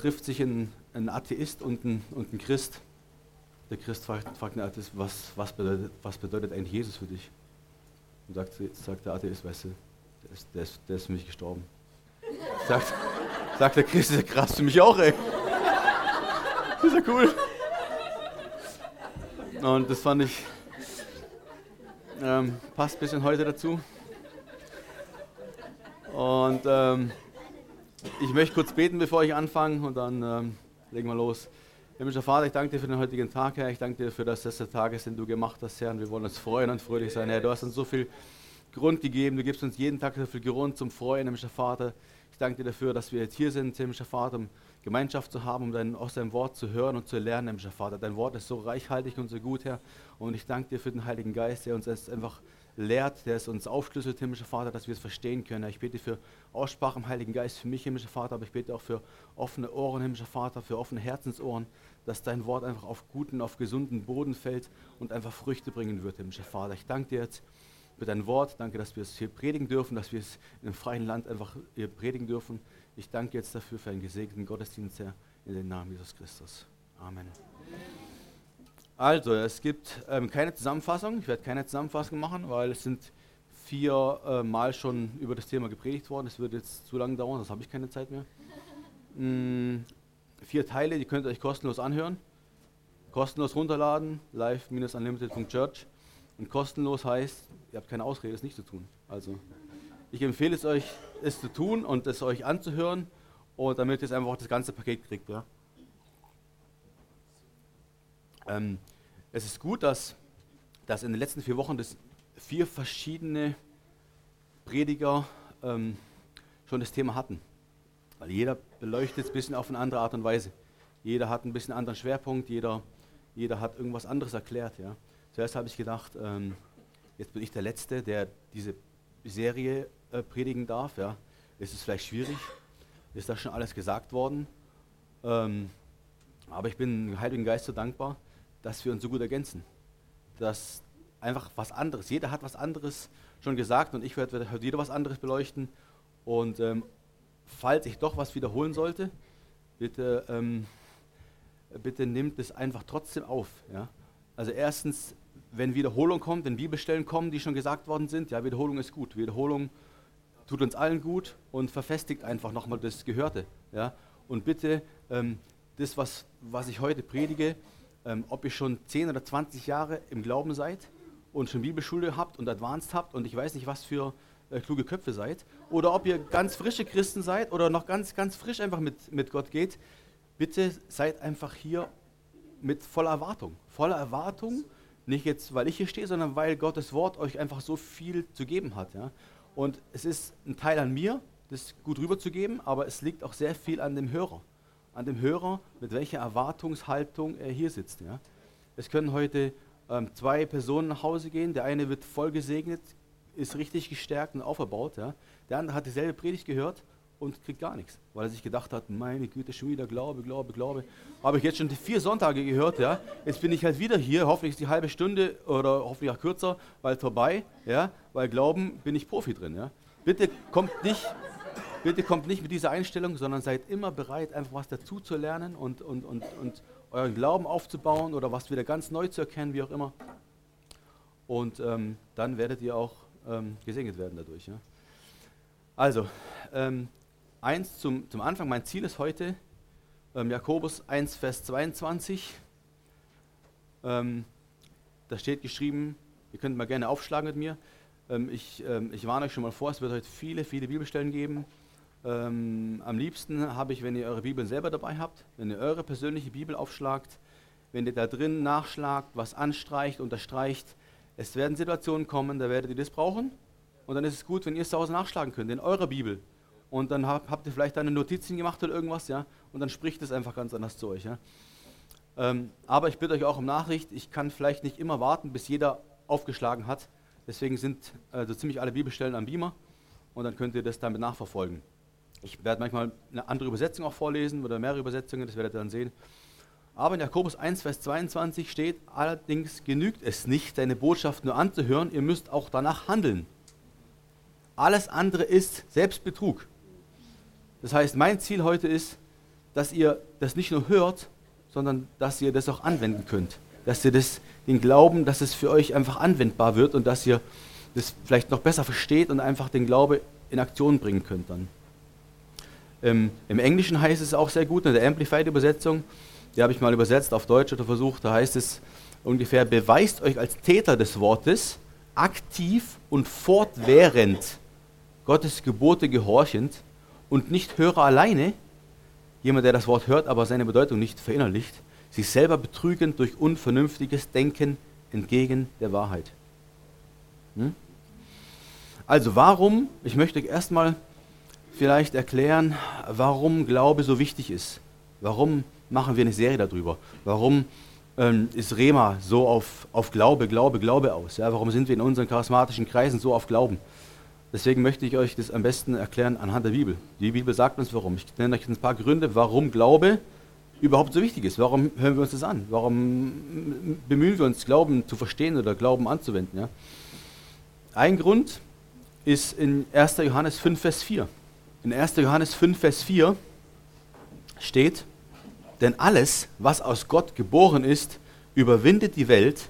trifft sich ein, ein Atheist und ein, und ein Christ. Der Christ fragt, fragt den Atheist, was, was, bedeutet, was bedeutet eigentlich Jesus für dich? Und sagt, sagt der Atheist, weißt du, der ist, der ist, der ist für mich gestorben. Sagt, sagt der Christ, ist ja krass für mich auch, ey. Das ist ja cool. Und das fand ich, ähm, passt ein bisschen heute dazu. Und ähm, ich möchte kurz beten, bevor ich anfange und dann ähm, legen wir los. Himmlischer Vater, ich danke dir für den heutigen Tag, Herr. Ich danke dir für das, der Tag ist, den du gemacht hast, Herr. Und wir wollen uns freuen und fröhlich sein, Herr. Du hast uns so viel Grund gegeben. Du gibst uns jeden Tag so viel Grund zum Freuen, himmlischer Vater. Ich danke dir dafür, dass wir jetzt hier sind, himmlischer Vater, um Gemeinschaft zu haben, um dein, aus deinem Wort zu hören und zu lernen, himmlischer Vater. Dein Wort ist so reichhaltig und so gut, Herr. Und ich danke dir für den Heiligen Geist, der uns jetzt einfach lehrt, der es uns aufschlüsselt, himmlischer Vater, dass wir es verstehen können. Ich bete für Aussprache im Heiligen Geist für mich, himmlischer Vater, aber ich bete auch für offene Ohren, himmlischer Vater, für offene Herzensohren, dass dein Wort einfach auf guten, auf gesunden Boden fällt und einfach Früchte bringen wird, himmlischer Vater. Ich danke dir jetzt für dein Wort, danke, dass wir es hier predigen dürfen, dass wir es in einem freien Land einfach hier predigen dürfen. Ich danke jetzt dafür für einen gesegneten Gottesdienst, Herr, in den Namen Jesus Christus. Amen. Also, es gibt ähm, keine Zusammenfassung. Ich werde keine Zusammenfassung machen, weil es sind vier äh, Mal schon über das Thema gepredigt worden. Es wird jetzt zu lange dauern, das habe ich keine Zeit mehr. Mm, vier Teile, die könnt ihr euch kostenlos anhören. Kostenlos runterladen, live-unlimited.church. Und kostenlos heißt, ihr habt keine Ausrede, es nicht zu tun. Also, ich empfehle es euch, es zu tun und es euch anzuhören, und damit ihr es einfach das ganze Paket kriegt. Ja. Ähm, es ist gut, dass, dass in den letzten vier Wochen das vier verschiedene Prediger ähm, schon das Thema hatten. Weil jeder beleuchtet es ein bisschen auf eine andere Art und Weise. Jeder hat ein bisschen einen anderen Schwerpunkt, jeder, jeder hat irgendwas anderes erklärt. Ja. Zuerst habe ich gedacht, ähm, jetzt bin ich der Letzte, der diese Serie äh, predigen darf. Ja. Es ist vielleicht schwierig, ist das schon alles gesagt worden. Ähm, aber ich bin dem Heiligen Geist so dankbar, dass wir uns so gut ergänzen. Dass einfach was anderes, jeder hat was anderes schon gesagt und ich werde heute wieder was anderes beleuchten. Und ähm, falls ich doch was wiederholen sollte, bitte, ähm, bitte nimmt es einfach trotzdem auf. Ja? Also erstens, wenn Wiederholung kommt, wenn Bibelstellen kommen, die schon gesagt worden sind, ja, Wiederholung ist gut. Wiederholung tut uns allen gut und verfestigt einfach nochmal das Gehörte. Ja? Und bitte, ähm, das, was, was ich heute predige, ähm, ob ihr schon 10 oder 20 Jahre im Glauben seid und schon Bibelschule habt und Advanced habt und ich weiß nicht, was für äh, kluge Köpfe seid, oder ob ihr ganz frische Christen seid oder noch ganz, ganz frisch einfach mit, mit Gott geht, bitte seid einfach hier mit voller Erwartung. Voller Erwartung, nicht jetzt, weil ich hier stehe, sondern weil Gottes Wort euch einfach so viel zu geben hat. Ja? Und es ist ein Teil an mir, das gut rüberzugeben, aber es liegt auch sehr viel an dem Hörer an dem Hörer, mit welcher Erwartungshaltung er hier sitzt. Ja. Es können heute ähm, zwei Personen nach Hause gehen. Der eine wird voll gesegnet, ist richtig gestärkt und auferbaut. Ja. Der andere hat dieselbe Predigt gehört und kriegt gar nichts, weil er sich gedacht hat, meine Güte, schon wieder Glaube, Glaube, Glaube. Habe ich jetzt schon vier Sonntage gehört, ja. Jetzt bin ich halt wieder hier, hoffentlich ist die halbe Stunde oder hoffentlich auch kürzer, weil vorbei, ja, weil Glauben bin ich Profi drin, ja. Bitte kommt nicht bitte kommt nicht mit dieser Einstellung, sondern seid immer bereit, einfach was dazu zu lernen und, und, und, und euren Glauben aufzubauen oder was wieder ganz neu zu erkennen, wie auch immer. Und ähm, dann werdet ihr auch ähm, gesegnet werden dadurch. Ja? Also, ähm, eins zum, zum Anfang, mein Ziel ist heute ähm, Jakobus 1, Vers 22. Ähm, da steht geschrieben, ihr könnt mal gerne aufschlagen mit mir. Ähm, ich, ich warne euch schon mal vor, es wird heute viele, viele Bibelstellen geben. Ähm, am liebsten habe ich, wenn ihr eure Bibel selber dabei habt, wenn ihr eure persönliche Bibel aufschlagt, wenn ihr da drin nachschlagt, was anstreicht, unterstreicht. Es werden Situationen kommen, da werdet ihr das brauchen. Und dann ist es gut, wenn ihr es zu Hause nachschlagen könnt, in eurer Bibel. Und dann habt, habt ihr vielleicht eine Notizen gemacht oder irgendwas, ja. Und dann spricht es einfach ganz anders zu euch, ja. Ähm, aber ich bitte euch auch um Nachricht, ich kann vielleicht nicht immer warten, bis jeder aufgeschlagen hat. Deswegen sind äh, so ziemlich alle Bibelstellen am Beamer. Und dann könnt ihr das damit nachverfolgen. Ich werde manchmal eine andere Übersetzung auch vorlesen oder mehrere Übersetzungen, das werdet ihr dann sehen. Aber in Jakobus 1, Vers 22 steht, allerdings genügt es nicht, deine Botschaft nur anzuhören, ihr müsst auch danach handeln. Alles andere ist Selbstbetrug. Das heißt, mein Ziel heute ist, dass ihr das nicht nur hört, sondern dass ihr das auch anwenden könnt. Dass ihr das, den Glauben, dass es für euch einfach anwendbar wird und dass ihr das vielleicht noch besser versteht und einfach den Glaube in Aktion bringen könnt dann. Ähm, Im Englischen heißt es auch sehr gut, in der Amplified-Übersetzung, die habe ich mal übersetzt auf Deutsch oder versucht, da heißt es ungefähr, beweist euch als Täter des Wortes, aktiv und fortwährend Gottes Gebote gehorchend und nicht Hörer alleine, jemand, der das Wort hört, aber seine Bedeutung nicht verinnerlicht, sich selber betrügend durch unvernünftiges Denken entgegen der Wahrheit. Hm? Also warum, ich möchte erstmal vielleicht erklären, warum Glaube so wichtig ist. Warum machen wir eine Serie darüber? Warum ähm, ist Rema so auf, auf Glaube, Glaube, Glaube aus? Ja, warum sind wir in unseren charismatischen Kreisen so auf Glauben? Deswegen möchte ich euch das am besten erklären anhand der Bibel. Die Bibel sagt uns warum. Ich nenne euch ein paar Gründe, warum Glaube überhaupt so wichtig ist. Warum hören wir uns das an? Warum bemühen wir uns, Glauben zu verstehen oder Glauben anzuwenden? Ja? Ein Grund ist in 1. Johannes 5, Vers 4. In 1. Johannes 5, Vers 4 steht, denn alles, was aus Gott geboren ist, überwindet die Welt.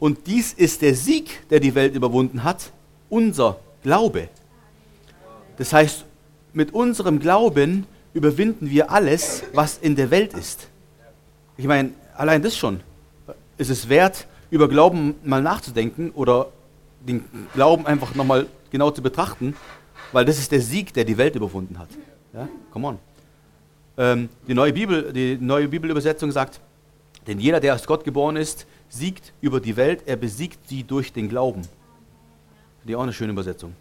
Und dies ist der Sieg, der die Welt überwunden hat, unser Glaube. Das heißt, mit unserem Glauben überwinden wir alles, was in der Welt ist. Ich meine, allein das schon ist es wert, über Glauben mal nachzudenken oder den Glauben einfach nochmal genau zu betrachten, weil das ist der Sieg, der die Welt überwunden hat. Ja, come on. Ähm, die, neue Bibel, die neue Bibelübersetzung sagt, denn jeder, der aus Gott geboren ist, siegt über die Welt, er besiegt sie durch den Glauben. Die auch eine schöne Übersetzung.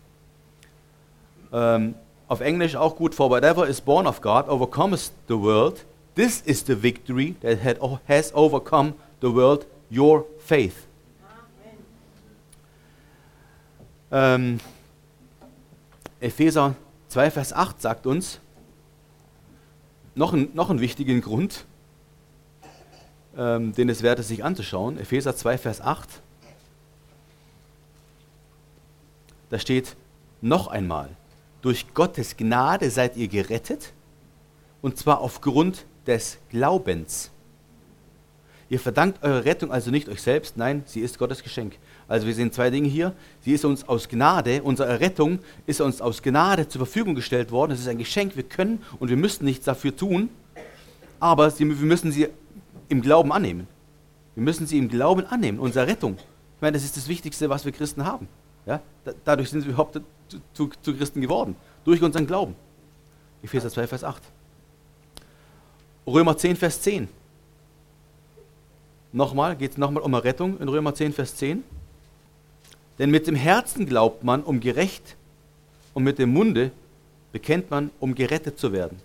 Ähm, auf Englisch auch gut, for whatever is born of God overcomes the world. This is the victory that has overcome the world, your faith. Ähm, Epheser 2, Vers 8 sagt uns, noch, ein, noch einen wichtigen Grund, ähm, den es wert ist, sich anzuschauen. Epheser 2, Vers 8. Da steht noch einmal, durch Gottes Gnade seid ihr gerettet, und zwar aufgrund des Glaubens. Ihr verdankt eure Rettung also nicht euch selbst, nein, sie ist Gottes Geschenk. Also wir sehen zwei Dinge hier. Sie ist uns aus Gnade, unsere Errettung ist uns aus Gnade zur Verfügung gestellt worden. Es ist ein Geschenk, wir können und wir müssen nichts dafür tun, aber wir müssen sie im Glauben annehmen. Wir müssen sie im Glauben annehmen, unsere Rettung. Ich meine, das ist das Wichtigste, was wir Christen haben. Ja? dadurch sind wir überhaupt zu, zu, zu Christen geworden, durch unseren Glauben. Epheser 2, Vers 8. Römer 10, Vers 10. Nochmal, geht es nochmal um Errettung in Römer 10, Vers 10. Denn mit dem Herzen glaubt man, um gerecht, und mit dem Munde bekennt man, um gerettet zu werden.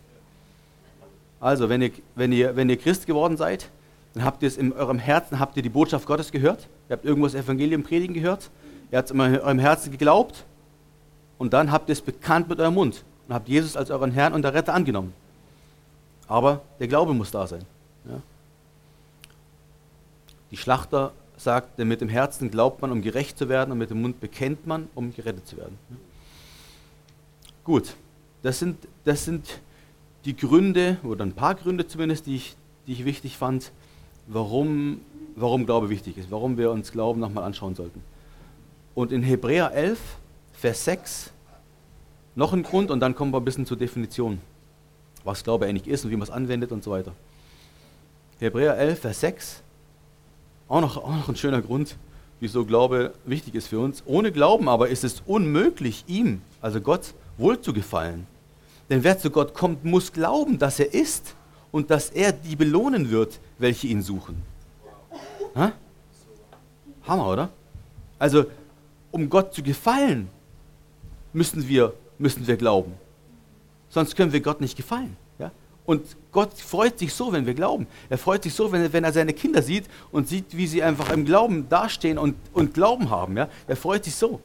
Also, wenn ihr, wenn ihr, wenn ihr Christ geworden seid, dann habt ihr es in eurem Herzen, habt ihr die Botschaft Gottes gehört, ihr habt irgendwo das Evangelium predigen gehört, ihr habt es in eurem Herzen geglaubt und dann habt ihr es bekannt mit eurem Mund und habt Jesus als euren Herrn und der Retter angenommen. Aber der Glaube muss da sein. Ja? Die Schlachter sagt, denn mit dem Herzen glaubt man, um gerecht zu werden, und mit dem Mund bekennt man, um gerettet zu werden. Gut, das sind, das sind die Gründe, oder ein paar Gründe zumindest, die ich, die ich wichtig fand, warum, warum Glaube wichtig ist, warum wir uns Glauben nochmal anschauen sollten. Und in Hebräer 11, Vers 6, noch ein Grund und dann kommen wir ein bisschen zur Definition, was Glaube eigentlich ist und wie man es anwendet und so weiter. Hebräer 11, Vers 6, auch noch, auch noch ein schöner Grund, wieso Glaube wichtig ist für uns. Ohne Glauben aber ist es unmöglich, ihm, also Gott, wohlzugefallen. Denn wer zu Gott kommt, muss glauben, dass er ist und dass er die belohnen wird, welche ihn suchen. Ha? Hammer, oder? Also, um Gott zu gefallen, müssen wir, müssen wir glauben. Sonst können wir Gott nicht gefallen. Und Gott freut sich so, wenn wir glauben. Er freut sich so, wenn, wenn er seine Kinder sieht und sieht, wie sie einfach im Glauben dastehen und, und Glauben haben. Ja? Er freut sich so.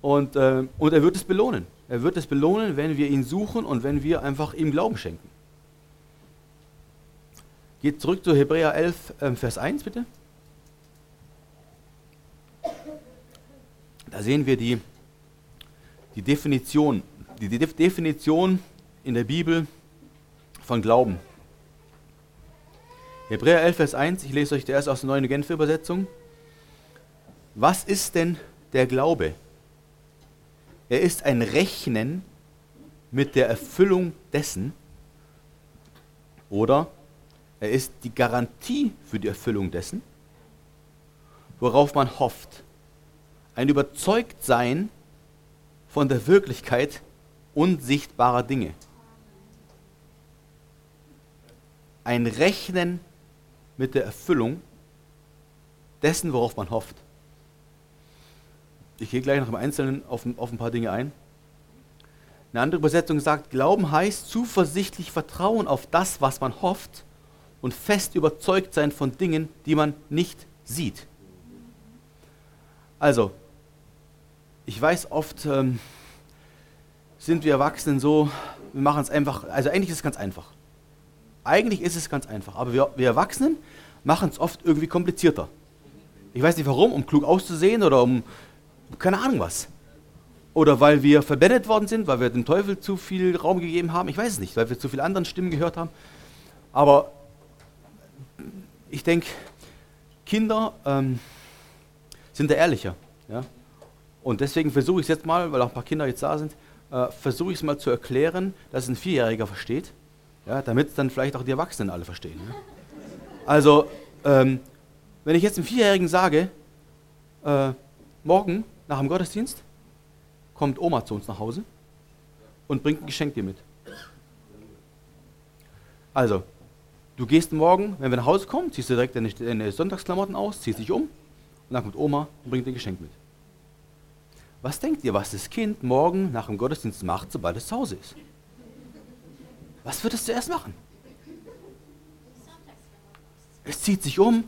Und, äh, und er wird es belohnen. Er wird es belohnen, wenn wir ihn suchen und wenn wir einfach ihm Glauben schenken. Geht zurück zu Hebräer 11, äh, Vers 1 bitte. Da sehen wir die, die Definition, die, die Definition in der Bibel von Glauben. Hebräer 11, Vers 1, ich lese euch erst aus der neuen Genfer Übersetzung. Was ist denn der Glaube? Er ist ein Rechnen mit der Erfüllung dessen oder er ist die Garantie für die Erfüllung dessen, worauf man hofft. Ein Überzeugtsein von der Wirklichkeit unsichtbarer Dinge. Ein Rechnen mit der Erfüllung dessen, worauf man hofft. Ich gehe gleich noch im Einzelnen auf, auf ein paar Dinge ein. Eine andere Übersetzung sagt, Glauben heißt zuversichtlich Vertrauen auf das, was man hofft und fest überzeugt sein von Dingen, die man nicht sieht. Also, ich weiß oft, ähm, sind wir Erwachsenen so, wir machen es einfach, also eigentlich ist es ganz einfach. Eigentlich ist es ganz einfach, aber wir, wir Erwachsenen machen es oft irgendwie komplizierter. Ich weiß nicht warum, um klug auszusehen oder um keine Ahnung was. Oder weil wir verblendet worden sind, weil wir dem Teufel zu viel Raum gegeben haben. Ich weiß es nicht, weil wir zu viele anderen Stimmen gehört haben. Aber ich denke, Kinder ähm, sind da ehrlicher. Ja? Und deswegen versuche ich es jetzt mal, weil auch ein paar Kinder jetzt da sind, äh, versuche ich es mal zu erklären, dass ein Vierjähriger versteht, ja, damit es dann vielleicht auch die Erwachsenen alle verstehen. Ja? Also, ähm, wenn ich jetzt einem Vierjährigen sage, äh, morgen nach dem Gottesdienst kommt Oma zu uns nach Hause und bringt ein Geschenk dir mit. Also, du gehst morgen, wenn wir nach Hause kommen, ziehst du direkt deine, deine Sonntagsklamotten aus, ziehst dich um und dann kommt Oma und bringt dir ein Geschenk mit. Was denkt ihr, was das Kind morgen nach dem Gottesdienst macht, sobald es zu Hause ist? Was wird es zuerst machen? Es zieht sich um,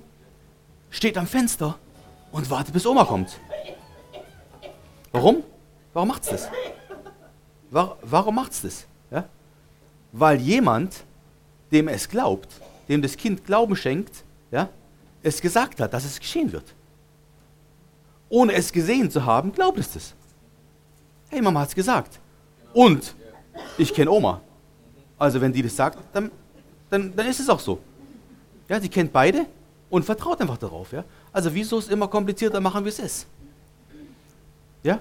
steht am Fenster und wartet, bis Oma kommt. Warum? Warum macht es das? Warum macht es das? Ja? Weil jemand, dem es glaubt, dem das Kind Glauben schenkt, ja, es gesagt hat, dass es geschehen wird. Ohne es gesehen zu haben, glaubt es das. Hey, Mama hat es gesagt. Und ich kenne Oma. Also wenn die das sagt, dann, dann, dann ist es auch so. Ja, sie kennt beide und vertraut einfach darauf. Ja? Also wieso es immer komplizierter machen, wie es ist? Ja?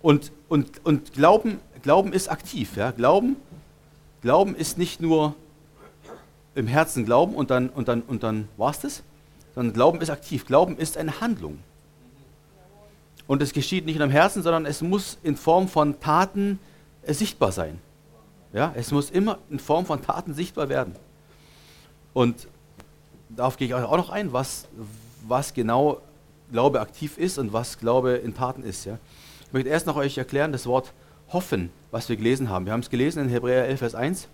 Und, und, und Glauben, Glauben ist aktiv. Ja? Glauben, Glauben ist nicht nur im Herzen Glauben und dann, und dann, und dann war es das, sondern Glauben ist aktiv. Glauben ist eine Handlung. Und es geschieht nicht nur im Herzen, sondern es muss in Form von Taten äh, sichtbar sein. Ja? Es muss immer in Form von Taten sichtbar werden. Und darauf gehe ich auch noch ein, was, was genau Glaube aktiv ist und was Glaube in Taten ist. Ja? Ich möchte erst noch euch erklären, das Wort hoffen, was wir gelesen haben. Wir haben es gelesen in Hebräer 11, Vers 1.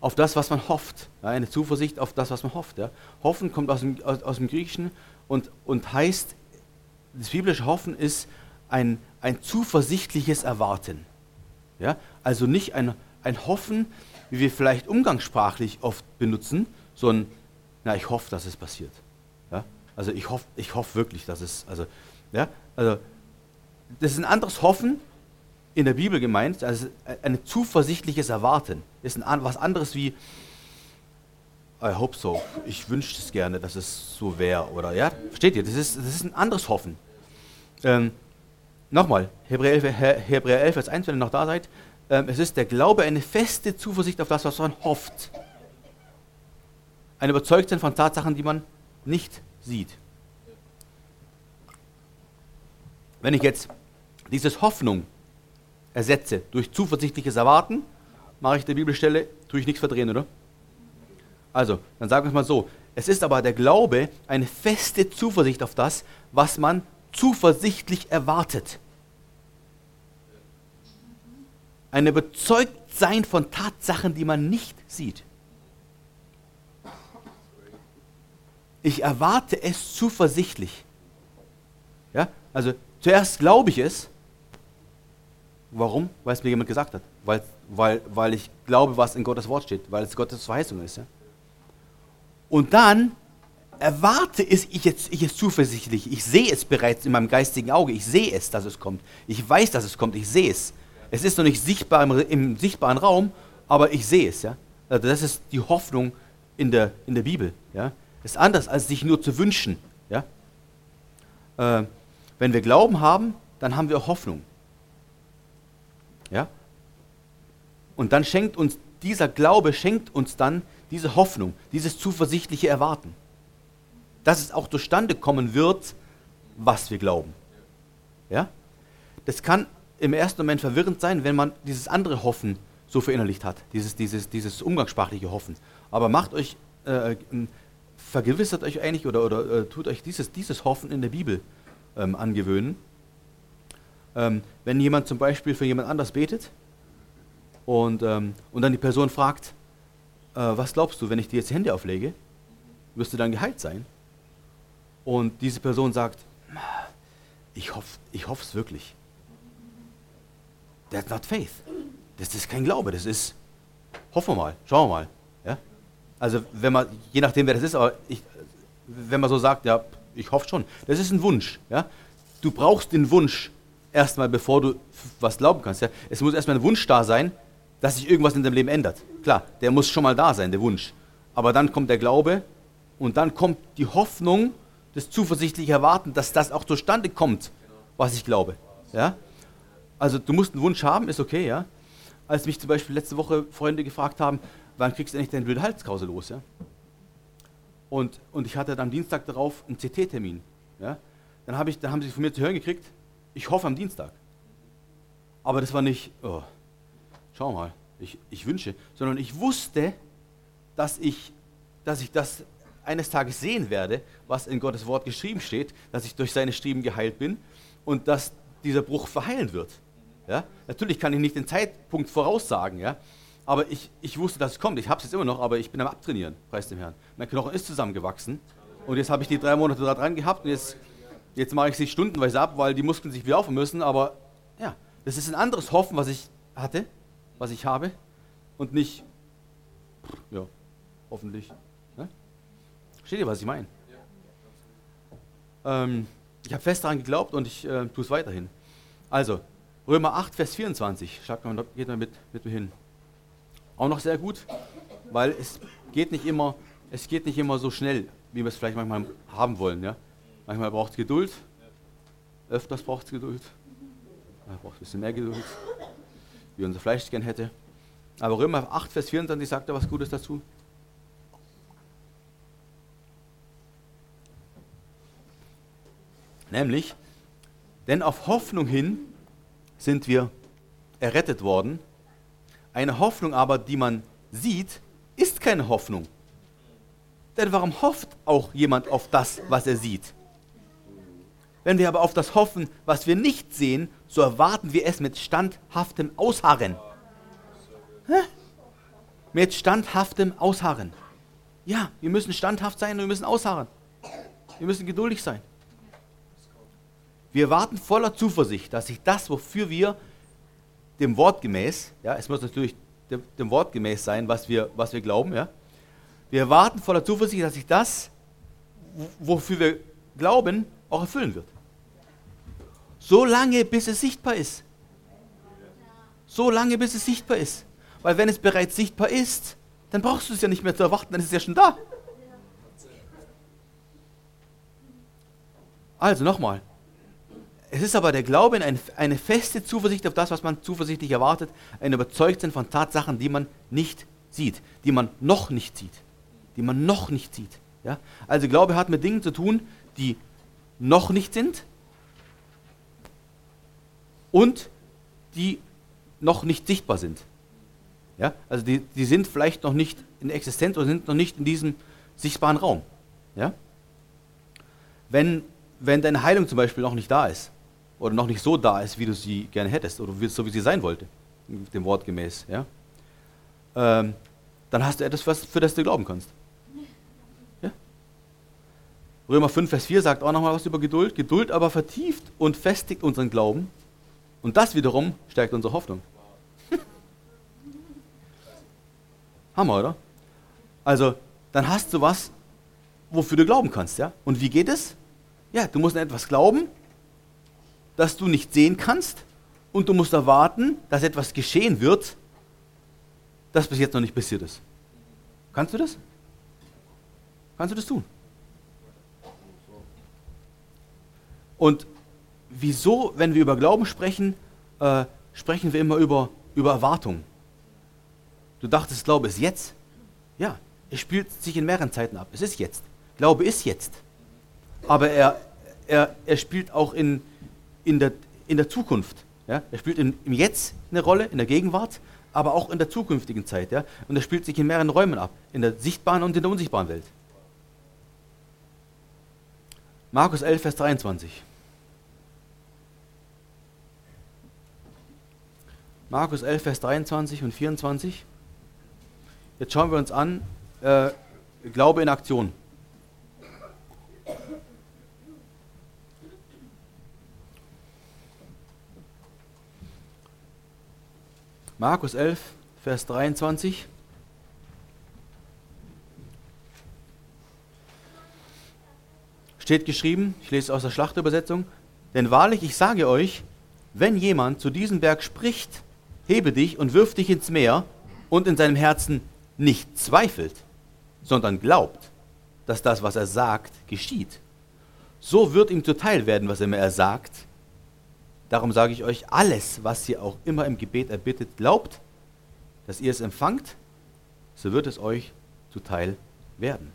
Auf das, was man hofft. Ja, eine Zuversicht auf das, was man hofft. Ja. Hoffen kommt aus dem, aus, aus dem Griechischen und, und heißt, das biblische Hoffen ist ein, ein zuversichtliches Erwarten. Ja? Also nicht ein, ein Hoffen, wie wir vielleicht umgangssprachlich oft benutzen, sondern, na, ich hoffe, dass es passiert. Also ich hoffe ich hoff wirklich, dass es, also, ja, also das ist ein anderes Hoffen in der Bibel gemeint, also ein zuversichtliches Erwarten. Ist ein, was anderes wie, I hope so, ich wünsche es gerne, dass es so wäre, oder, ja, versteht ihr, das ist, das ist ein anderes Hoffen. Ähm, Nochmal, Hebräer 11, Hebräer 11, Vers 1, wenn ihr noch da seid, es ist der Glaube eine feste Zuversicht auf das, was man hofft. Ein Überzeugtsein von Tatsachen, die man nicht sieht. Wenn ich jetzt dieses Hoffnung ersetze durch zuversichtliches Erwarten, mache ich der Bibelstelle, tue ich nichts verdrehen, oder? Also, dann sagen wir es mal so. Es ist aber der Glaube eine feste Zuversicht auf das, was man zuversichtlich erwartet. Ein Überzeugtsein von Tatsachen, die man nicht sieht. ich erwarte es zuversichtlich. Ja? Also zuerst glaube ich es. Warum? Weil es mir jemand gesagt hat. Weil, weil, weil ich glaube, was in Gottes Wort steht. Weil es Gottes Verheißung ist. Ja? Und dann erwarte es ich jetzt ich es zuversichtlich. Ich sehe es bereits in meinem geistigen Auge. Ich sehe es, dass es kommt. Ich weiß, dass es kommt. Ich sehe es. Es ist noch nicht sichtbar im, im sichtbaren Raum, aber ich sehe es. Ja? Also das ist die Hoffnung in der, in der Bibel. Ja? Ist anders, als sich nur zu wünschen. Ja? Äh, wenn wir Glauben haben, dann haben wir Hoffnung. Ja? Und dann schenkt uns dieser Glaube, schenkt uns dann diese Hoffnung, dieses zuversichtliche Erwarten. Dass es auch zustande kommen wird, was wir glauben. Ja? Das kann im ersten Moment verwirrend sein, wenn man dieses andere Hoffen so verinnerlicht hat, dieses, dieses, dieses umgangssprachliche Hoffen. Aber macht euch, äh, vergewissert euch eigentlich oder, oder äh, tut euch dieses, dieses Hoffen in der Bibel ähm, angewöhnen. Ähm, wenn jemand zum Beispiel für jemand anders betet und, ähm, und dann die Person fragt, äh, was glaubst du, wenn ich dir jetzt die Hände auflege, wirst du dann geheilt sein? Und diese Person sagt, ich hoffe ich es wirklich. That's not faith. Das ist kein Glaube, das ist, hoffen wir mal, schauen wir mal. Ja? Also wenn man, je nachdem wer das ist, aber ich, wenn man so sagt, ja, ich hoffe schon, das ist ein Wunsch. Ja? Du brauchst den Wunsch erstmal, bevor du was glauben kannst. Ja? Es muss erstmal ein Wunsch da sein, dass sich irgendwas in deinem Leben ändert. Klar, der muss schon mal da sein, der Wunsch. Aber dann kommt der Glaube und dann kommt die Hoffnung, das zuversichtliche Erwarten, dass das auch zustande kommt, was ich glaube. Ja? Also du musst einen Wunsch haben, ist okay, ja. Als mich zum Beispiel letzte Woche Freunde gefragt haben, wann kriegst du endlich deine blöde Halskrause los, ja? Und, und ich hatte dann am Dienstag darauf einen CT-Termin, ja. Dann, hab ich, dann haben sie von mir zu hören gekriegt, ich hoffe am Dienstag. Aber das war nicht, oh, schau mal, ich, ich wünsche, sondern ich wusste, dass ich, dass ich das eines Tages sehen werde, was in Gottes Wort geschrieben steht, dass ich durch seine Striemen geheilt bin und dass dieser Bruch verheilen wird. Ja? Natürlich kann ich nicht den Zeitpunkt voraussagen, ja? aber ich, ich wusste, dass es kommt. Ich habe es jetzt immer noch, aber ich bin am Abtrainieren, preis dem Herrn. Mein Knochen ist zusammengewachsen und jetzt habe ich die drei Monate da dran gehabt und jetzt, jetzt mache ich sie stundenweise ab, weil die Muskeln sich wieder aufbauen müssen. Aber ja, das ist ein anderes Hoffen, was ich hatte, was ich habe und nicht, ja, hoffentlich. Ne? Versteht ihr, was ich meine? Ähm, ich habe fest daran geglaubt und ich äh, tue es weiterhin. Also, Römer 8, Vers 24. Schlag mal, geht mal mit, mit mir hin. Auch noch sehr gut, weil es geht nicht immer, es geht nicht immer so schnell, wie wir es vielleicht manchmal haben wollen. Ja? Manchmal braucht es Geduld, öfters braucht es Geduld, man braucht ein bisschen mehr Geduld, wie unser Fleisch gern hätte. Aber Römer 8, Vers 24 sagt da was Gutes dazu. Nämlich, denn auf Hoffnung hin sind wir errettet worden. Eine Hoffnung aber, die man sieht, ist keine Hoffnung. Denn warum hofft auch jemand auf das, was er sieht? Wenn wir aber auf das hoffen, was wir nicht sehen, so erwarten wir es mit standhaftem Ausharren. Hä? Mit standhaftem Ausharren. Ja, wir müssen standhaft sein und wir müssen ausharren. Wir müssen geduldig sein. Wir warten voller Zuversicht, dass sich das, wofür wir dem Wort gemäß, ja, es muss natürlich dem, dem Wort gemäß sein, was wir, was wir glauben, ja. Wir warten voller Zuversicht, dass sich das, wofür wir glauben, auch erfüllen wird. So lange, bis es sichtbar ist. So lange, bis es sichtbar ist. Weil wenn es bereits sichtbar ist, dann brauchst du es ja nicht mehr zu erwarten, dann ist es ja schon da. Also nochmal, es ist aber der Glaube in eine, eine feste Zuversicht auf das, was man zuversichtlich erwartet, ein Überzeugtsein von Tatsachen, die man nicht sieht, die man noch nicht sieht, die man noch nicht sieht. Ja? Also Glaube hat mit Dingen zu tun, die noch nicht sind und die noch nicht sichtbar sind. Ja? Also die, die sind vielleicht noch nicht in Existenz oder sind noch nicht in diesem sichtbaren Raum. Ja? Wenn, wenn deine Heilung zum Beispiel noch nicht da ist, oder noch nicht so da ist, wie du sie gerne hättest oder so wie sie sein wollte, dem Wort gemäß, ja, ähm, dann hast du etwas, was, für das du glauben kannst. Ja? Römer 5, Vers 4 sagt auch nochmal was über Geduld. Geduld aber vertieft und festigt unseren Glauben und das wiederum stärkt unsere Hoffnung. Hammer, oder? Also, dann hast du was, wofür du glauben kannst, ja? Und wie geht es? Ja, du musst an etwas glauben das du nicht sehen kannst und du musst erwarten, dass etwas geschehen wird, das bis jetzt noch nicht passiert ist. Kannst du das? Kannst du das tun? Und wieso, wenn wir über Glauben sprechen, äh, sprechen wir immer über, über Erwartung? Du dachtest, Glaube ist jetzt? Ja, es spielt sich in mehreren Zeiten ab. Es ist jetzt. Glaube ist jetzt. Aber er, er, er spielt auch in, in, der, in der Zukunft. Ja? Er spielt im, im Jetzt eine Rolle, in der Gegenwart, aber auch in der zukünftigen Zeit. Ja? Und er spielt sich in mehreren Räumen ab, in der sichtbaren und in der unsichtbaren Welt. Markus 11, Vers 23. Markus 11, Vers 23 und 24. Jetzt schauen wir uns an, äh, Glaube in Aktion. Markus 11, Vers 23. Steht geschrieben, ich lese aus der Schlachtübersetzung, denn wahrlich, ich sage euch, wenn jemand zu diesem Berg spricht, hebe dich und wirf dich ins Meer und in seinem Herzen nicht zweifelt, sondern glaubt, dass das, was er sagt, geschieht, so wird ihm zuteil werden, was immer er sagt, Darum sage ich euch, alles, was ihr auch immer im Gebet erbittet, glaubt, dass ihr es empfangt, so wird es euch zuteil werden.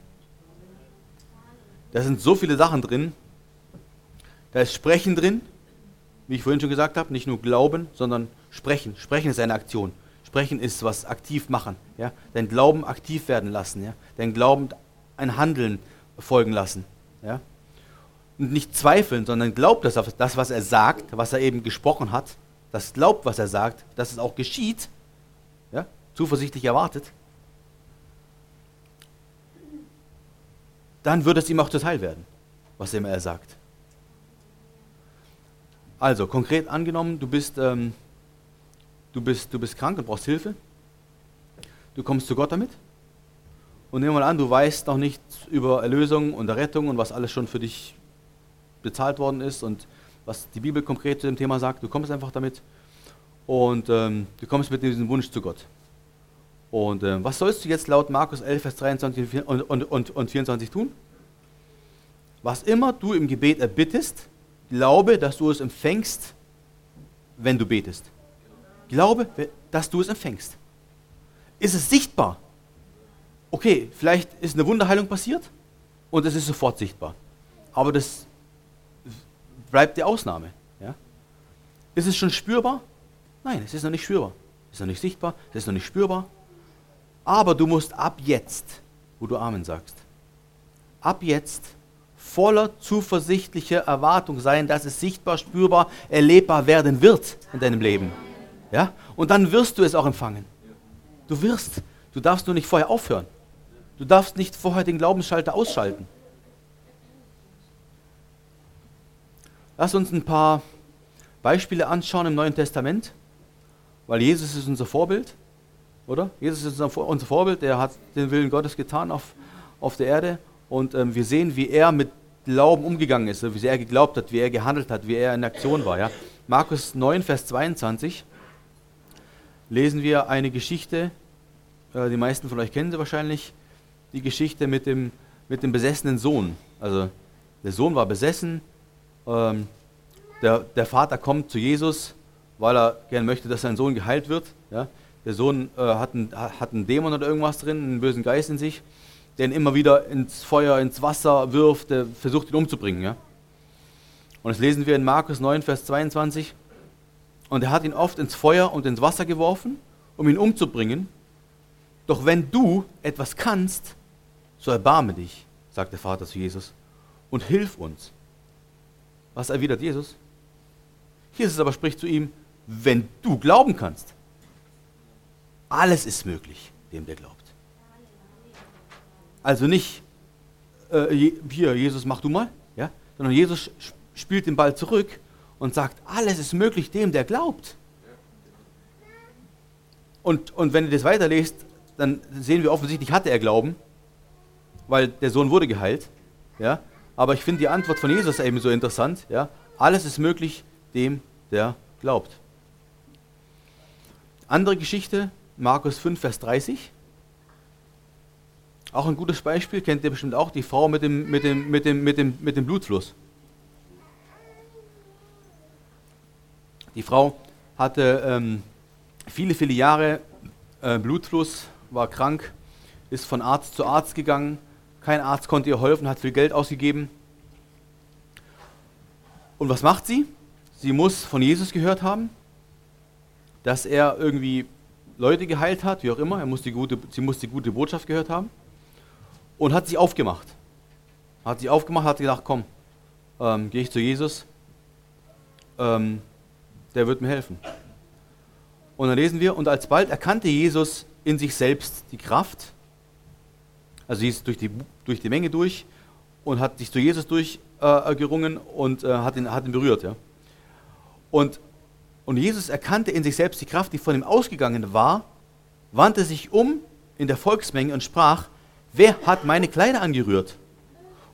Da sind so viele Sachen drin. Da ist Sprechen drin, wie ich vorhin schon gesagt habe, nicht nur Glauben, sondern Sprechen. Sprechen ist eine Aktion. Sprechen ist was aktiv machen. Ja? Dein Glauben aktiv werden lassen. Ja? Dein Glauben ein Handeln folgen lassen. Ja? Und nicht zweifeln, sondern glaubt, dass das, was er sagt, was er eben gesprochen hat, das glaubt, was er sagt, dass es auch geschieht, ja, zuversichtlich erwartet, dann wird es ihm auch zuteil werden, was immer er sagt. Also, konkret angenommen, du bist, ähm, du, bist, du bist krank und brauchst Hilfe. Du kommst zu Gott damit. Und nehmen wir mal an, du weißt noch nichts über Erlösung und Errettung und was alles schon für dich bezahlt worden ist und was die Bibel konkret zu dem Thema sagt. Du kommst einfach damit und ähm, du kommst mit diesem Wunsch zu Gott. Und äh, was sollst du jetzt laut Markus 11, Vers 23 und, und, und, und 24 tun? Was immer du im Gebet erbittest, glaube, dass du es empfängst, wenn du betest. Glaube, dass du es empfängst. Ist es sichtbar? Okay, vielleicht ist eine Wunderheilung passiert und es ist sofort sichtbar. Aber das bleibt die Ausnahme. Ja? Ist es schon spürbar? Nein, es ist noch nicht spürbar. Es ist noch nicht sichtbar, es ist noch nicht spürbar. Aber du musst ab jetzt, wo du Amen sagst, ab jetzt voller zuversichtlicher Erwartung sein, dass es sichtbar, spürbar, erlebbar werden wird in deinem Leben. Ja? Und dann wirst du es auch empfangen. Du wirst. Du darfst nur nicht vorher aufhören. Du darfst nicht vorher den Glaubensschalter ausschalten. Lass uns ein paar Beispiele anschauen im Neuen Testament, weil Jesus ist unser Vorbild, oder? Jesus ist unser Vorbild, der hat den Willen Gottes getan auf, auf der Erde und ähm, wir sehen, wie er mit Glauben umgegangen ist, wie er geglaubt hat, wie er gehandelt hat, wie er in Aktion war. Ja? Markus 9, Vers 22 lesen wir eine Geschichte, äh, die meisten von euch kennen sie wahrscheinlich, die Geschichte mit dem, mit dem besessenen Sohn. Also der Sohn war besessen, ähm, der, der, Vater kommt zu Jesus, weil er gerne möchte, dass sein Sohn geheilt wird. Ja? Der Sohn äh, hat, einen, hat einen Dämon oder irgendwas drin, einen bösen Geist in sich, der ihn immer wieder ins Feuer, ins Wasser wirft, der versucht ihn umzubringen. Ja? Und das lesen wir in Markus 9, Vers 22. Und er hat ihn oft ins Feuer und ins Wasser geworfen, um ihn umzubringen. Doch wenn du etwas kannst, so erbarme dich, sagt der Vater zu Jesus, und hilf uns. Was erwidert Jesus? Jesus aber spricht zu ihm, wenn du glauben kannst. Alles ist möglich, dem der glaubt. Also nicht, äh, hier, Jesus, mach du mal, ja? sondern Jesus spielt den Ball zurück und sagt, alles ist möglich dem, der glaubt. Und, und wenn ihr das weiterlest, dann sehen wir offensichtlich, hatte er Glauben, weil der Sohn wurde geheilt. Ja? Aber ich finde die Antwort von Jesus eben so interessant. Ja? Alles ist möglich dem, der glaubt. Andere Geschichte, Markus 5, Vers 30. Auch ein gutes Beispiel, kennt ihr bestimmt auch, die Frau mit dem, mit dem, mit dem, mit dem, mit dem Blutfluss. Die Frau hatte ähm, viele, viele Jahre äh, Blutfluss, war krank, ist von Arzt zu Arzt gegangen. Kein Arzt konnte ihr helfen, hat viel Geld ausgegeben. Und was macht sie? Sie muss von Jesus gehört haben, dass er irgendwie Leute geheilt hat, wie auch immer. Er muss die gute, sie muss die gute Botschaft gehört haben. Und hat sich aufgemacht. Hat sich aufgemacht, hat gedacht, komm, ähm, gehe ich zu Jesus. Ähm, der wird mir helfen. Und dann lesen wir, und alsbald erkannte Jesus in sich selbst die Kraft, also sie ist durch die, durch die Menge durch und hat sich zu Jesus durchgerungen äh, und äh, hat, ihn, hat ihn berührt. Ja. Und, und Jesus erkannte in sich selbst die Kraft, die von ihm ausgegangen war, wandte sich um in der Volksmenge und sprach, wer hat meine Kleider angerührt?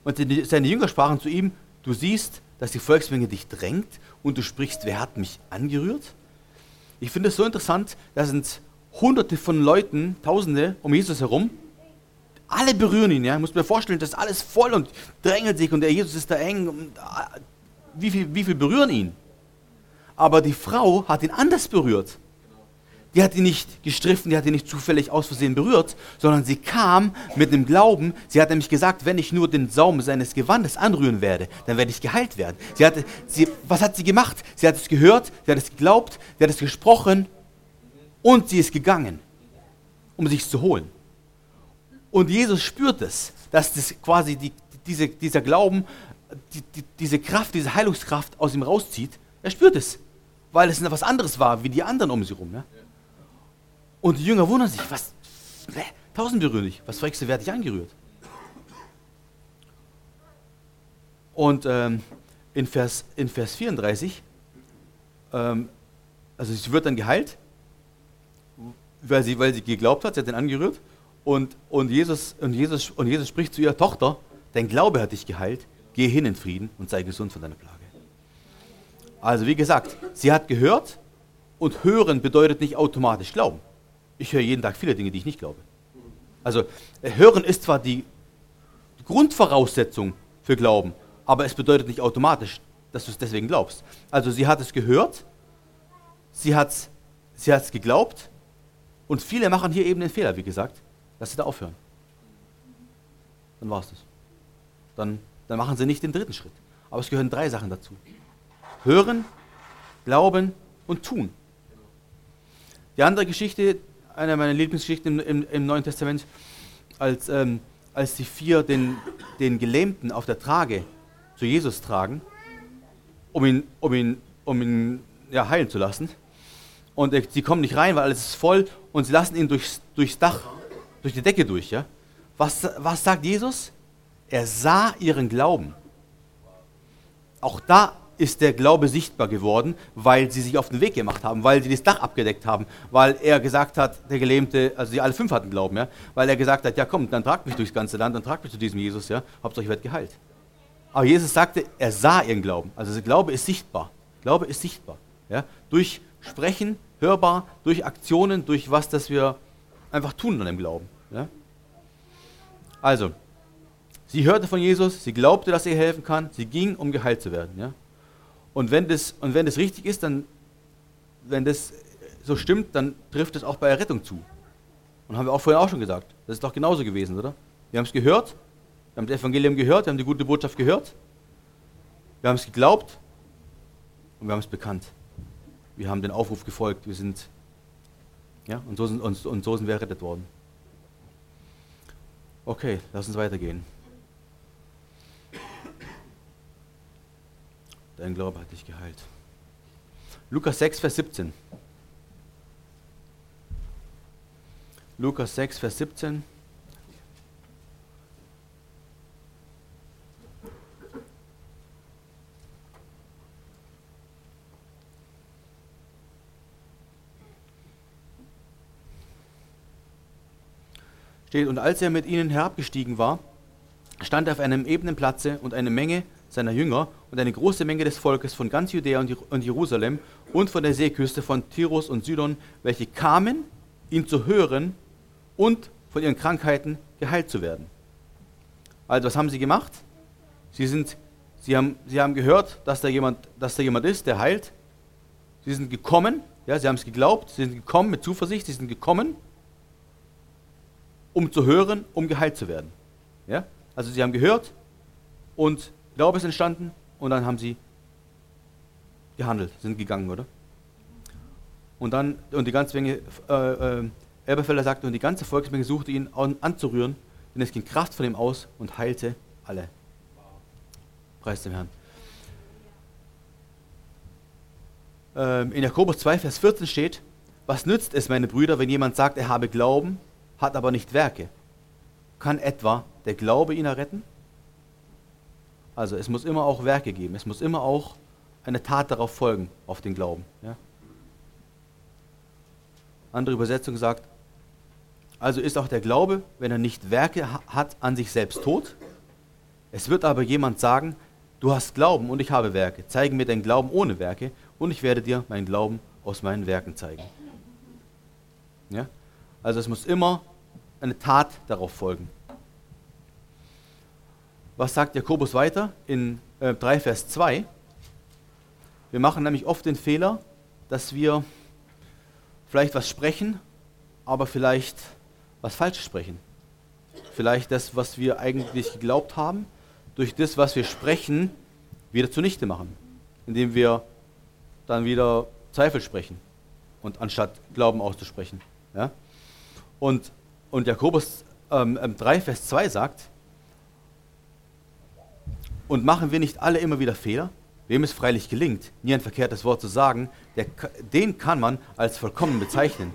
Und seine Jünger sprachen zu ihm, du siehst, dass die Volksmenge dich drängt und du sprichst, wer hat mich angerührt? Ich finde es so interessant, da sind hunderte von Leuten, tausende um Jesus herum. Alle berühren ihn, ja. Ich muss mir vorstellen, das ist alles voll und drängelt sich und der Jesus ist da eng. Ah, wie viel, wie viel berühren ihn? Aber die Frau hat ihn anders berührt die hat ihn nicht gestriffen, die hat ihn nicht zufällig aus Versehen berührt, sondern sie kam mit dem Glauben. Sie hat nämlich gesagt, wenn ich nur den Saum seines Gewandes anrühren werde, dann werde ich geheilt werden. Sie hatte, sie, was hat sie gemacht? Sie hat es gehört, sie hat es geglaubt, sie hat es gesprochen und sie ist gegangen, um sich zu holen. Und Jesus spürt es, dass das quasi die, diese, dieser Glauben, die, die, diese Kraft, diese Heilungskraft aus ihm rauszieht. Er spürt es, weil es etwas anderes war wie die anderen um sie herum. Ja? Und die Jünger wundern sich, was? Tausend berühren dich. Was fragst du, wer hat dich angerührt? Und ähm, in, Vers, in Vers 34, ähm, also sie wird dann geheilt, weil sie, weil sie geglaubt hat, sie hat ihn angerührt. Und, und, Jesus, und, Jesus, und Jesus spricht zu ihrer Tochter, dein Glaube hat dich geheilt, geh hin in Frieden und sei gesund von deiner Plage. Also wie gesagt, sie hat gehört und hören bedeutet nicht automatisch glauben. Ich höre jeden Tag viele Dinge, die ich nicht glaube. Also hören ist zwar die Grundvoraussetzung für Glauben, aber es bedeutet nicht automatisch, dass du es deswegen glaubst. Also sie hat es gehört, sie hat es sie geglaubt und viele machen hier eben den Fehler, wie gesagt, dass sie da aufhören. Dann war es das. Dann, dann machen sie nicht den dritten Schritt. Aber es gehören drei Sachen dazu. Hören, glauben und tun. Die andere Geschichte, eine meiner Lieblingsgeschichten im, im, im Neuen Testament, als, ähm, als die vier den, den Gelähmten auf der Trage zu Jesus tragen, um ihn, um ihn, um ihn ja, heilen zu lassen. Und sie kommen nicht rein, weil alles ist voll und sie lassen ihn durchs, durchs Dach, durch die Decke durch. Ja? Was, was sagt Jesus? Er sah ihren Glauben. Auch da ist der Glaube sichtbar geworden, weil sie sich auf den Weg gemacht haben, weil sie das Dach abgedeckt haben, weil er gesagt hat, der Gelähmte, also sie alle fünf hatten Glauben, ja, weil er gesagt hat, ja komm, dann tragt mich durchs ganze Land, dann tragt mich zu diesem Jesus, ja, Hauptsache ich werde geheilt. Aber Jesus sagte, er sah ihren Glauben. Also der Glaube ist sichtbar. Glaube ist sichtbar. Ja, durch Sprechen, hörbar, durch Aktionen, durch was, das wir einfach tun an dem Glauben. Ja. Also, sie hörte von Jesus, sie glaubte, dass er ihr helfen kann, sie ging, um geheilt zu werden. Ja. Und wenn das, und wenn das richtig ist, dann, wenn das so stimmt, dann trifft es auch bei Errettung zu. Und haben wir auch vorher auch schon gesagt. Das ist doch genauso gewesen, oder? Wir haben es gehört, wir haben das Evangelium gehört, wir haben die gute Botschaft gehört, wir haben es geglaubt und wir haben es bekannt. Wir haben den Aufruf gefolgt, wir sind, ja, und so sind, und, und so sind wir errettet worden. Okay, lass uns weitergehen. Dein Glaube hat dich geheilt. Lukas 6, Vers 17. Lukas 6, Vers 17. Steht, und als er mit ihnen herabgestiegen war, stand er auf einem ebenen Platze und eine Menge seiner Jünger und eine große Menge des Volkes von ganz Judäa und Jerusalem und von der Seeküste von Tirus und Sidon, welche kamen ihn zu hören und von ihren Krankheiten geheilt zu werden. Also was haben sie gemacht? Sie, sind, sie, haben, sie haben gehört, dass da, jemand, dass da jemand ist, der heilt. Sie sind gekommen, ja, sie haben es geglaubt, sie sind gekommen mit Zuversicht, sie sind gekommen, um zu hören, um geheilt zu werden. Ja? Also sie haben gehört und Glaube ist entstanden und dann haben sie gehandelt, sind gegangen, oder? Und dann, und die ganze Menge, äh, äh, Elberfelder sagte, und die ganze Volksmenge suchte ihn an, anzurühren, denn es ging Kraft von ihm aus und heilte alle. Preis dem Herrn. Ähm, in Jakobus 2, Vers 14 steht, was nützt es, meine Brüder, wenn jemand sagt, er habe Glauben, hat aber nicht Werke? Kann etwa der Glaube ihn erretten? Also es muss immer auch Werke geben, es muss immer auch eine Tat darauf folgen, auf den Glauben. Ja? Andere Übersetzung sagt, also ist auch der Glaube, wenn er nicht Werke hat, an sich selbst tot. Es wird aber jemand sagen, du hast Glauben und ich habe Werke. Zeige mir deinen Glauben ohne Werke und ich werde dir meinen Glauben aus meinen Werken zeigen. Ja? Also es muss immer eine Tat darauf folgen. Was sagt Jakobus weiter in äh, 3 Vers 2? Wir machen nämlich oft den Fehler, dass wir vielleicht was sprechen, aber vielleicht was Falsches sprechen. Vielleicht das, was wir eigentlich geglaubt haben, durch das, was wir sprechen, wieder zunichte machen, indem wir dann wieder Zweifel sprechen und anstatt Glauben auszusprechen. Ja? Und, und Jakobus ähm, 3, ähm, Vers 2 sagt, und machen wir nicht alle immer wieder Fehler? Wem es freilich gelingt, nie ein verkehrtes Wort zu sagen, der, den kann man als vollkommen bezeichnen.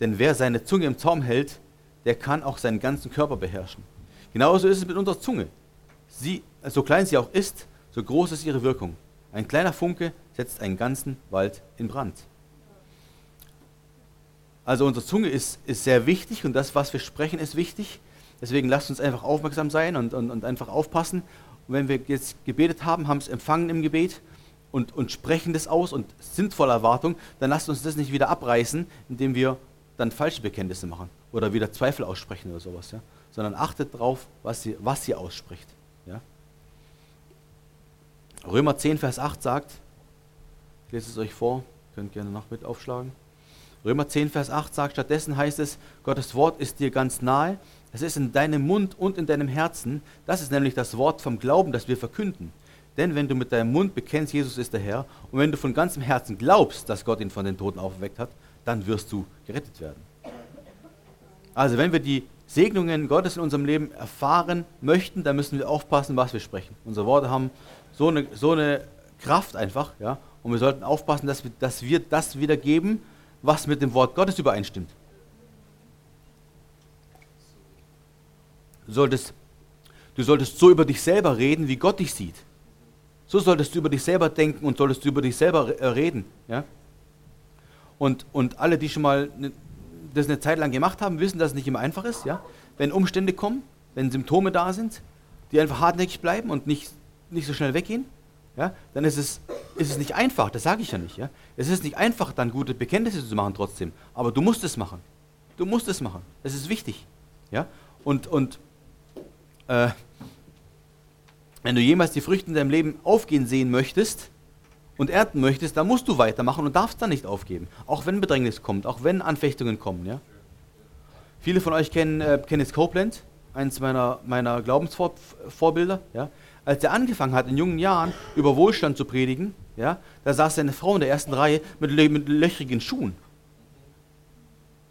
Denn wer seine Zunge im Zaum hält, der kann auch seinen ganzen Körper beherrschen. Genauso ist es mit unserer Zunge. Sie, so klein sie auch ist, so groß ist ihre Wirkung. Ein kleiner Funke setzt einen ganzen Wald in Brand. Also unsere Zunge ist, ist sehr wichtig und das, was wir sprechen, ist wichtig. Deswegen lasst uns einfach aufmerksam sein und, und, und einfach aufpassen und wenn wir jetzt gebetet haben, haben es empfangen im Gebet und, und sprechen das aus und sind voller Erwartung, dann lasst uns das nicht wieder abreißen, indem wir dann falsche Bekenntnisse machen oder wieder Zweifel aussprechen oder sowas. Ja? Sondern achtet darauf, was sie, was sie ausspricht. Ja? Römer 10, Vers 8 sagt, ich lese es euch vor, könnt gerne noch mit aufschlagen. Römer 10, Vers 8 sagt, stattdessen heißt es, Gottes Wort ist dir ganz nahe, es ist in deinem Mund und in deinem Herzen. Das ist nämlich das Wort vom Glauben, das wir verkünden. Denn wenn du mit deinem Mund bekennst, Jesus ist der Herr, und wenn du von ganzem Herzen glaubst, dass Gott ihn von den Toten aufgeweckt hat, dann wirst du gerettet werden. Also wenn wir die Segnungen Gottes in unserem Leben erfahren möchten, dann müssen wir aufpassen, was wir sprechen. Unsere Worte haben so eine, so eine Kraft einfach, ja, und wir sollten aufpassen, dass wir, dass wir das wiedergeben, was mit dem Wort Gottes übereinstimmt. Du solltest, du solltest so über dich selber reden, wie Gott dich sieht. So solltest du über dich selber denken und solltest du über dich selber äh, reden. Ja? Und, und alle, die schon mal ne, das eine Zeit lang gemacht haben, wissen, dass es nicht immer einfach ist. Ja? Wenn Umstände kommen, wenn Symptome da sind, die einfach hartnäckig bleiben und nicht, nicht so schnell weggehen, ja, dann ist es, ist es nicht einfach, das sage ich ja nicht. Ja? Es ist nicht einfach, dann gute Bekenntnisse zu machen trotzdem, aber du musst es machen. Du musst es machen. Es ist wichtig. Ja? Und, und äh, wenn du jemals die Früchte in deinem Leben aufgehen sehen möchtest und ernten möchtest, dann musst du weitermachen und darfst dann nicht aufgeben. Auch wenn Bedrängnis kommt, auch wenn Anfechtungen kommen. Ja? Viele von euch kennen äh, Kenneth Copeland, eines meiner, meiner Glaubensvorbilder. Ja? Als er angefangen hat, in jungen Jahren über Wohlstand zu predigen, ja, da saß seine Frau in der ersten Reihe mit, mit löchrigen Schuhen.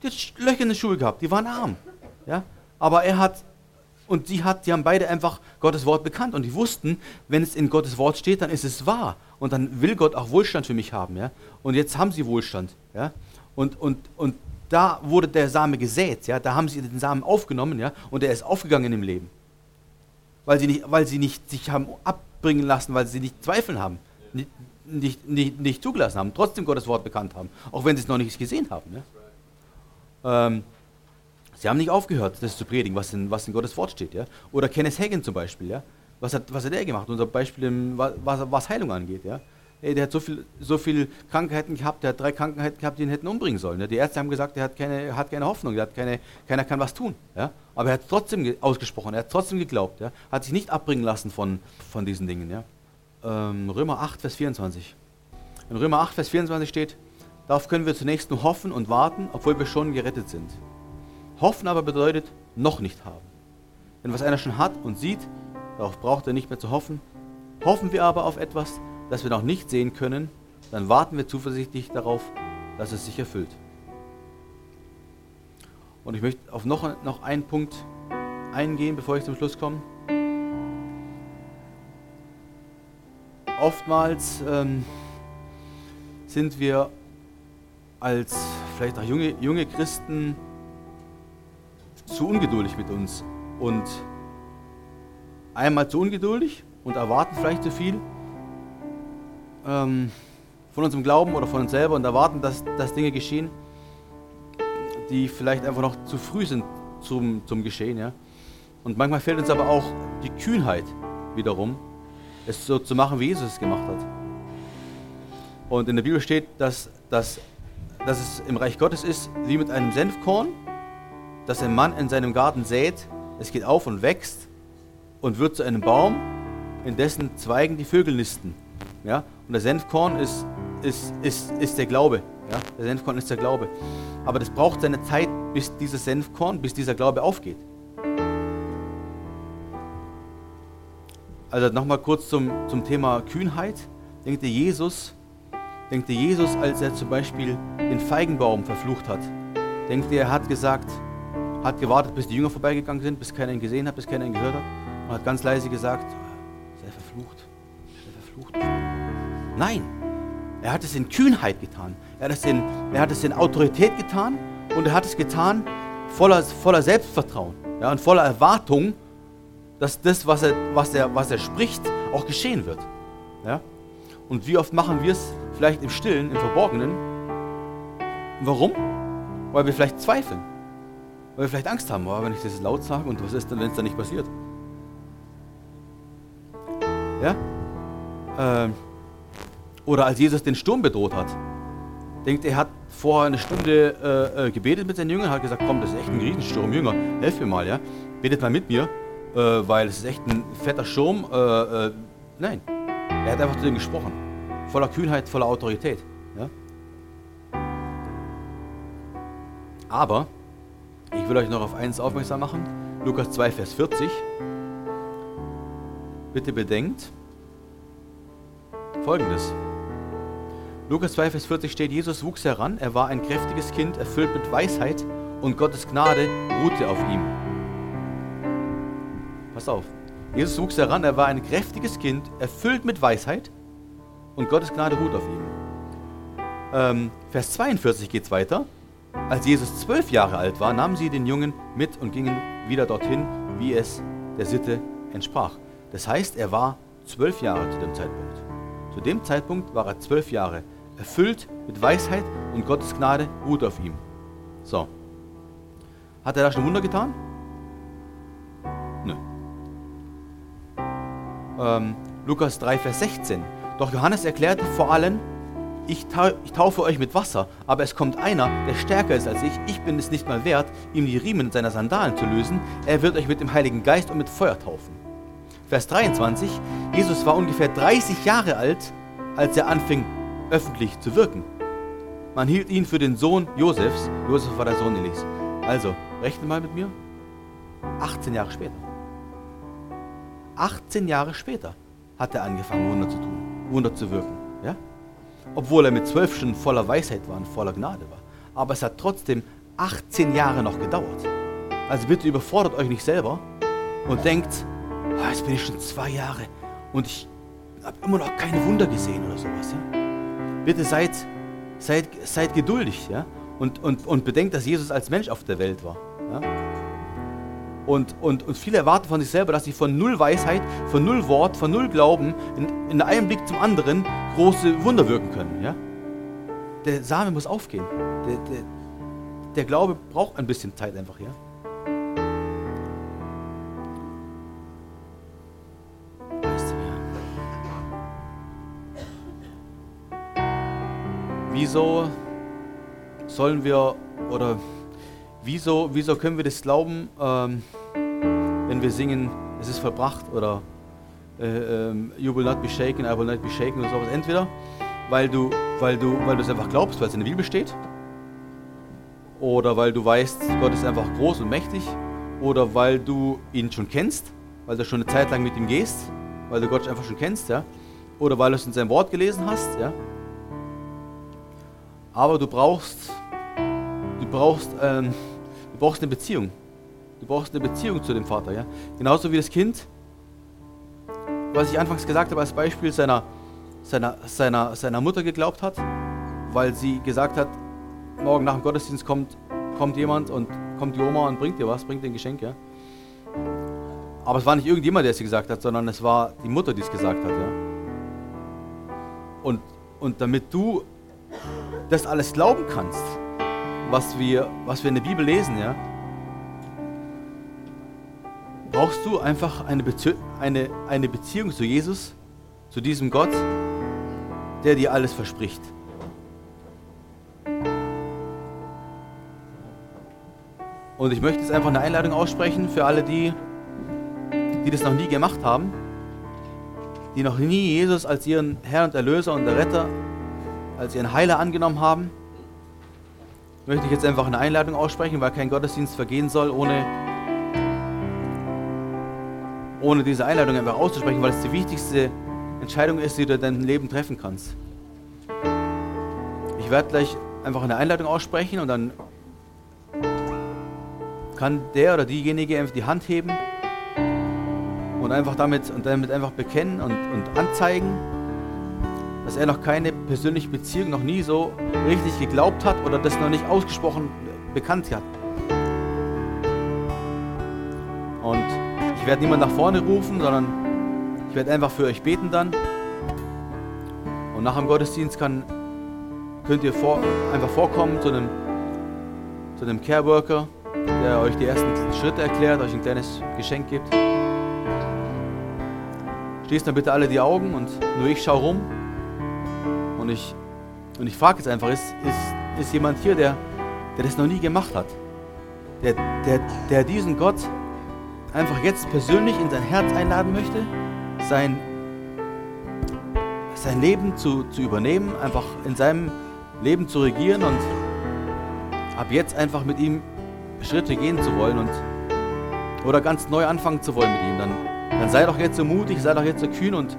Die hat Löcher in den Schuhe gehabt, die waren arm. Ja? Aber er hat und sie, hat, die haben beide einfach Gottes Wort bekannt und die wussten, wenn es in Gottes Wort steht, dann ist es wahr. Und dann will Gott auch Wohlstand für mich haben. Ja? Und jetzt haben sie Wohlstand. Ja? Und, und, und da wurde der Same gesät. Ja? Da haben sie den Samen aufgenommen ja? und er ist aufgegangen im Leben. Weil sie, nicht, weil sie nicht sich haben abbringen lassen, weil sie nicht Zweifeln haben. Nicht, nicht, nicht, nicht zugelassen haben, trotzdem Gottes Wort bekannt haben, auch wenn sie es noch nicht gesehen haben. Ja? Ähm, Sie haben nicht aufgehört, das zu predigen, was in, was in Gottes Wort steht. Ja? Oder Kenneth Hagin zum Beispiel. Ja? Was, hat, was hat er gemacht? Unser Beispiel, was, was Heilung angeht. Ja? Ey, der hat so viele so viel Krankheiten gehabt, der hat drei Krankheiten gehabt, die ihn hätten umbringen sollen. Ja? Die Ärzte haben gesagt, er hat keine, hat keine Hoffnung, er hat keine, keiner kann was tun. Ja? Aber er hat trotzdem ausgesprochen, er hat trotzdem geglaubt, ja? hat sich nicht abbringen lassen von, von diesen Dingen. Ja? Ähm, Römer 8, Vers 24. In Römer 8, Vers 24 steht, darauf können wir zunächst nur hoffen und warten, obwohl wir schon gerettet sind. Hoffen aber bedeutet noch nicht haben. Denn was einer schon hat und sieht, darauf braucht er nicht mehr zu hoffen. Hoffen wir aber auf etwas, das wir noch nicht sehen können, dann warten wir zuversichtlich darauf, dass es sich erfüllt. Und ich möchte auf noch, noch einen Punkt eingehen, bevor ich zum Schluss komme. Oftmals ähm, sind wir als vielleicht auch junge, junge Christen zu ungeduldig mit uns und einmal zu ungeduldig und erwarten vielleicht zu viel ähm, von unserem Glauben oder von uns selber und erwarten, dass, dass Dinge geschehen, die vielleicht einfach noch zu früh sind zum, zum Geschehen. Ja? Und manchmal fehlt uns aber auch die Kühnheit wiederum, es so zu machen, wie Jesus es gemacht hat. Und in der Bibel steht, dass, dass, dass es im Reich Gottes ist wie mit einem Senfkorn, das ein Mann in seinem Garten sät. Es geht auf und wächst und wird zu einem Baum, in dessen Zweigen die Vögel nisten. Ja? Und der Senfkorn ist, ist, ist, ist der Glaube. Ja? Der Senfkorn ist der Glaube. Aber das braucht seine Zeit, bis dieses Senfkorn, bis dieser Glaube aufgeht. Also nochmal kurz zum, zum Thema Kühnheit. Denkt ihr, Jesus, denkt ihr, Jesus, als er zum Beispiel den Feigenbaum verflucht hat, denkt ihr, er hat gesagt, hat gewartet, bis die Jünger vorbeigegangen sind, bis keiner ihn gesehen hat, bis keiner ihn gehört hat und hat ganz leise gesagt, sei verflucht, sei verflucht. Nein, er hat es in Kühnheit getan. Er hat es in, er hat es in Autorität getan und er hat es getan voller, voller Selbstvertrauen ja, und voller Erwartung, dass das, was er, was, er, was er spricht, auch geschehen wird. Ja? Und wie oft machen wir es vielleicht im Stillen, im Verborgenen? Warum? Weil wir vielleicht zweifeln. Weil wir vielleicht Angst haben, oh, wenn ich das laut sage und was ist denn, wenn es dann nicht passiert? Ja? Ähm, oder als Jesus den Sturm bedroht hat. Denkt, er hat vorher eine Stunde äh, äh, gebetet mit seinen Jüngern, hat gesagt, komm, das ist echt ein Riesensturm, Jünger, helf mir mal, ja. Betet mal mit mir, äh, weil es ist echt ein fetter Sturm. Äh, äh, nein, er hat einfach zu denen gesprochen. Voller Kühnheit, voller Autorität. Ja? Aber, ich will euch noch auf eins aufmerksam machen. Lukas 2, Vers 40. Bitte bedenkt folgendes. Lukas 2, Vers 40 steht, Jesus wuchs heran, er war ein kräftiges Kind, erfüllt mit Weisheit und Gottes Gnade ruhte auf ihm. Pass auf. Jesus wuchs heran, er war ein kräftiges Kind, erfüllt mit Weisheit und Gottes Gnade ruht auf ihm. Ähm, Vers 42 geht es weiter. Als Jesus zwölf Jahre alt war, nahmen sie den Jungen mit und gingen wieder dorthin, wie es der Sitte entsprach. Das heißt, er war zwölf Jahre zu dem Zeitpunkt. Zu dem Zeitpunkt war er zwölf Jahre erfüllt mit Weisheit und Gottes Gnade ruht auf ihm. So. Hat er da schon Wunder getan? Nö. Ähm, Lukas 3, Vers 16. Doch Johannes erklärte vor allen, ich, taufe euch mit Wasser, aber es kommt einer, der stärker ist als ich. Ich bin es nicht mal wert, ihm die Riemen seiner Sandalen zu lösen. Er wird euch mit dem Heiligen Geist und mit Feuer taufen. Vers 23. Jesus war ungefähr 30 Jahre alt, als er anfing, öffentlich zu wirken. Man hielt ihn für den Sohn Josefs. Josef war der Sohn Elis. Also, rechne mal mit mir. 18 Jahre später. 18 Jahre später hat er angefangen, Wunder zu tun, Wunder zu wirken. Ja? Obwohl er mit zwölf Stunden voller Weisheit war und voller Gnade war. Aber es hat trotzdem 18 Jahre noch gedauert. Also bitte überfordert euch nicht selber und denkt, oh, jetzt bin ich schon zwei Jahre und ich habe immer noch keine Wunder gesehen oder sowas. Ja? Bitte seid, seid, seid geduldig ja? und, und, und bedenkt, dass Jesus als Mensch auf der Welt war. Ja? Und, und, und viele erwarten von sich selber, dass sie von null Weisheit, von null Wort, von null Glauben in, in einem Blick zum anderen große Wunder wirken können. Ja? Der Same muss aufgehen. Der, der, der Glaube braucht ein bisschen Zeit einfach. Ja? Wieso sollen wir oder wieso, wieso können wir das glauben, ähm, wenn wir singen, es ist vollbracht oder äh, ähm, You will not be shaken, I will not be shaken oder sowas. Entweder weil du, weil du, weil du es einfach glaubst, weil es in der Bibel steht, oder weil du weißt, Gott ist einfach groß und mächtig, oder weil du ihn schon kennst, weil du schon eine Zeit lang mit ihm gehst, weil du Gott einfach schon kennst, ja, oder weil du es in seinem Wort gelesen hast, ja. Aber du brauchst, du brauchst, ähm, du brauchst eine Beziehung. Du brauchst eine Beziehung zu dem Vater, ja. Genauso wie das Kind, was ich anfangs gesagt habe als Beispiel seiner, seiner, seiner, seiner Mutter geglaubt hat, weil sie gesagt hat, morgen nach dem Gottesdienst kommt, kommt jemand und kommt die Oma und bringt dir was, bringt dir ein Geschenk, ja. Aber es war nicht irgendjemand, der es gesagt hat, sondern es war die Mutter, die es gesagt hat, ja. Und, und damit du das alles glauben kannst, was wir, was wir in der Bibel lesen, ja, brauchst du einfach eine, Bezie eine, eine Beziehung zu Jesus, zu diesem Gott, der dir alles verspricht. Und ich möchte jetzt einfach eine Einladung aussprechen für alle die, die das noch nie gemacht haben, die noch nie Jesus als ihren Herr und Erlöser und Retter, als ihren Heiler angenommen haben. Möchte ich jetzt einfach eine Einladung aussprechen, weil kein Gottesdienst vergehen soll, ohne, ohne diese Einladung einfach auszusprechen, weil es die wichtigste Entscheidung ist, die du in deinem Leben treffen kannst. Ich werde gleich einfach eine Einladung aussprechen und dann kann der oder diejenige einfach die Hand heben und einfach damit, und damit einfach bekennen und, und anzeigen, dass er noch keine persönliche Beziehung, noch nie so richtig geglaubt hat oder das noch nicht ausgesprochen bekannt hat. Und ich werde niemand nach vorne rufen, sondern ich werde einfach für euch beten dann. Und nach dem Gottesdienst kann, könnt ihr vor, einfach vorkommen zu einem, zu einem Care Worker der euch die ersten Schritte erklärt, euch ein kleines Geschenk gibt. Schließt dann bitte alle die Augen und nur ich schaue rum. Und ich, und ich frage jetzt einfach, ist, ist, ist jemand hier, der, der das noch nie gemacht hat? Der, der, der diesen Gott einfach jetzt persönlich in sein Herz einladen möchte, sein, sein Leben zu, zu übernehmen, einfach in seinem Leben zu regieren und ab jetzt einfach mit ihm Schritte gehen zu wollen und oder ganz neu anfangen zu wollen mit ihm, dann, dann sei doch jetzt so mutig, sei doch jetzt so kühn und,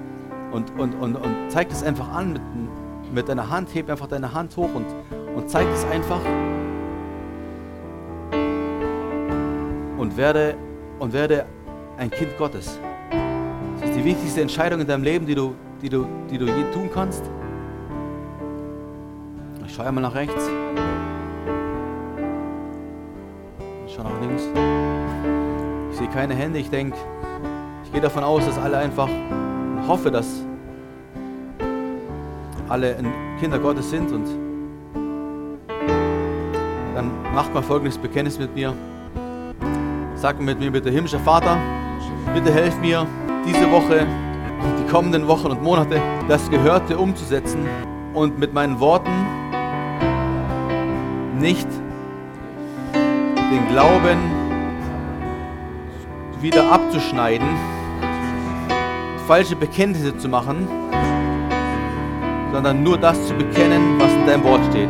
und, und, und, und zeig es einfach an mit, mit deiner Hand, heb einfach deine Hand hoch und, und zeig es einfach und werde, und werde ein Kind Gottes. Das ist die wichtigste Entscheidung in deinem Leben, die du, die du, die du je tun kannst. Ich schaue einmal nach rechts. Schau nach links. Ich sehe keine Hände. Ich denke, ich gehe davon aus, dass alle einfach hoffe, dass alle Kinder Gottes sind und dann macht mal folgendes Bekenntnis mit mir. Sag mit mir bitte, himmlischer Vater, bitte helf mir, diese Woche, die kommenden Wochen und Monate, das Gehörte umzusetzen und mit meinen Worten nicht den Glauben wieder abzuschneiden, falsche Bekenntnisse zu machen, sondern nur das zu bekennen, was in deinem Wort steht.